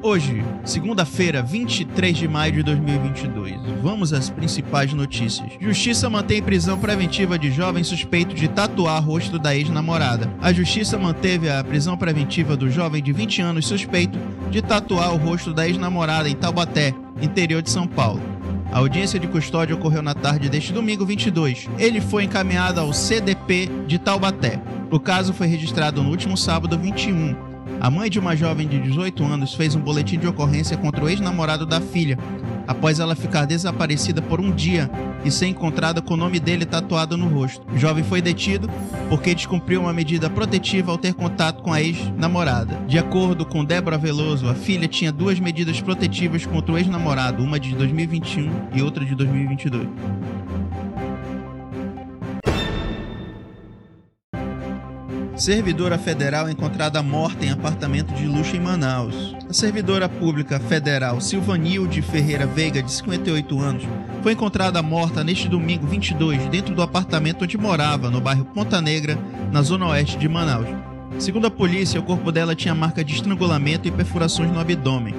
Hoje, segunda-feira, 23 de maio de 2022. Vamos às principais notícias. Justiça mantém prisão preventiva de jovem suspeito de tatuar rosto da ex-namorada. A justiça manteve a prisão preventiva do jovem de 20 anos suspeito de tatuar o rosto da ex-namorada em Taubaté, interior de São Paulo. A audiência de custódia ocorreu na tarde deste domingo 22. Ele foi encaminhado ao CDP de Taubaté. O caso foi registrado no último sábado 21 a mãe de uma jovem de 18 anos fez um boletim de ocorrência contra o ex-namorado da filha, após ela ficar desaparecida por um dia e ser encontrada com o nome dele tatuado no rosto. O jovem foi detido porque descumpriu uma medida protetiva ao ter contato com a ex-namorada. De acordo com Débora Veloso, a filha tinha duas medidas protetivas contra o ex-namorado, uma de 2021 e outra de 2022. Servidora federal encontrada morta em apartamento de luxo em Manaus. A servidora pública federal Silvanilde Ferreira Veiga, de 58 anos, foi encontrada morta neste domingo 22 dentro do apartamento onde morava, no bairro Ponta Negra, na zona oeste de Manaus. Segundo a polícia, o corpo dela tinha marca de estrangulamento e perfurações no abdômen.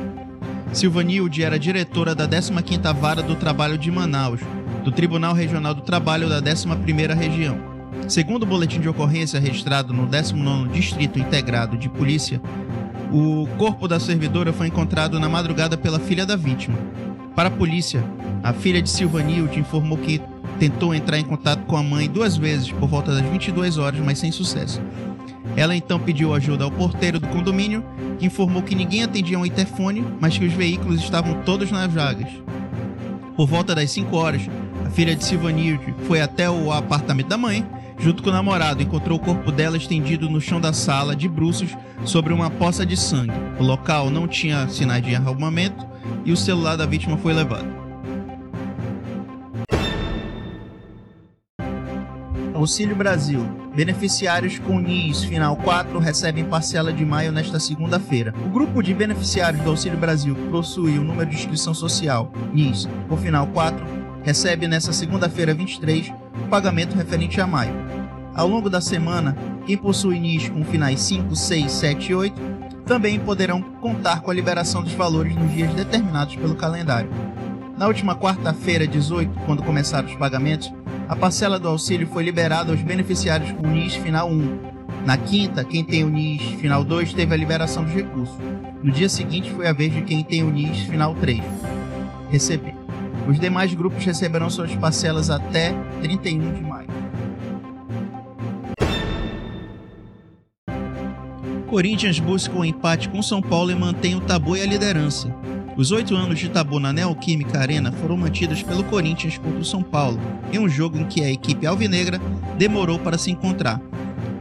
Silvanilde era diretora da 15ª Vara do Trabalho de Manaus, do Tribunal Regional do Trabalho da 11ª Região. Segundo o boletim de ocorrência registrado no 19º Distrito Integrado de Polícia, o corpo da servidora foi encontrado na madrugada pela filha da vítima. Para a polícia, a filha de Silvanilde informou que tentou entrar em contato com a mãe duas vezes por volta das 22 horas, mas sem sucesso. Ela então pediu ajuda ao porteiro do condomínio, que informou que ninguém atendia um interfone, mas que os veículos estavam todos nas vagas. Por volta das 5 horas, a filha de Silvanilde foi até o apartamento da mãe junto com o namorado, encontrou o corpo dela estendido no chão da sala, de bruços, sobre uma poça de sangue. O local não tinha sinais de arrombamento e o celular da vítima foi levado. Auxílio Brasil. Beneficiários com NIS final 4 recebem parcela de maio nesta segunda-feira. O grupo de beneficiários do Auxílio Brasil que possui o número de inscrição social NIS por final 4 recebe nesta segunda-feira 23 o pagamento referente a maio. Ao longo da semana, quem possui NIS com finais 5, 6, 7 e 8 também poderão contar com a liberação dos valores nos dias determinados pelo calendário. Na última quarta-feira, 18, quando começaram os pagamentos, a parcela do auxílio foi liberada aos beneficiários com NIS final 1. Na quinta, quem tem o NIS final 2 teve a liberação dos recursos. No dia seguinte foi a vez de quem tem o NIS final 3. Receber. Os demais grupos receberão suas parcelas até 31 de maio. Corinthians busca o um empate com São Paulo e mantém o tabu e a liderança. Os oito anos de tabu na Neoquímica Arena foram mantidos pelo Corinthians contra o São Paulo, em um jogo em que a equipe alvinegra demorou para se encontrar.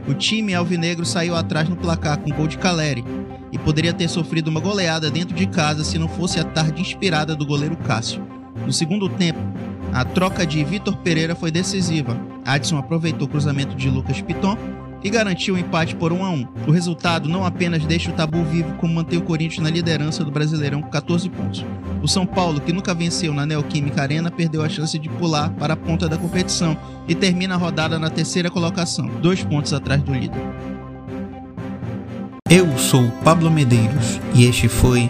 O time alvinegro saiu atrás no placar com gol de Caleri e poderia ter sofrido uma goleada dentro de casa se não fosse a tarde inspirada do goleiro Cássio. No segundo tempo, a troca de Vitor Pereira foi decisiva. Adson aproveitou o cruzamento de Lucas Piton e garantiu o empate por 1 a 1. O resultado não apenas deixa o tabu vivo, como mantém o Corinthians na liderança do Brasileirão com 14 pontos. O São Paulo, que nunca venceu na Neoquímica Arena, perdeu a chance de pular para a ponta da competição e termina a rodada na terceira colocação, dois pontos atrás do líder. Eu sou Pablo Medeiros e este foi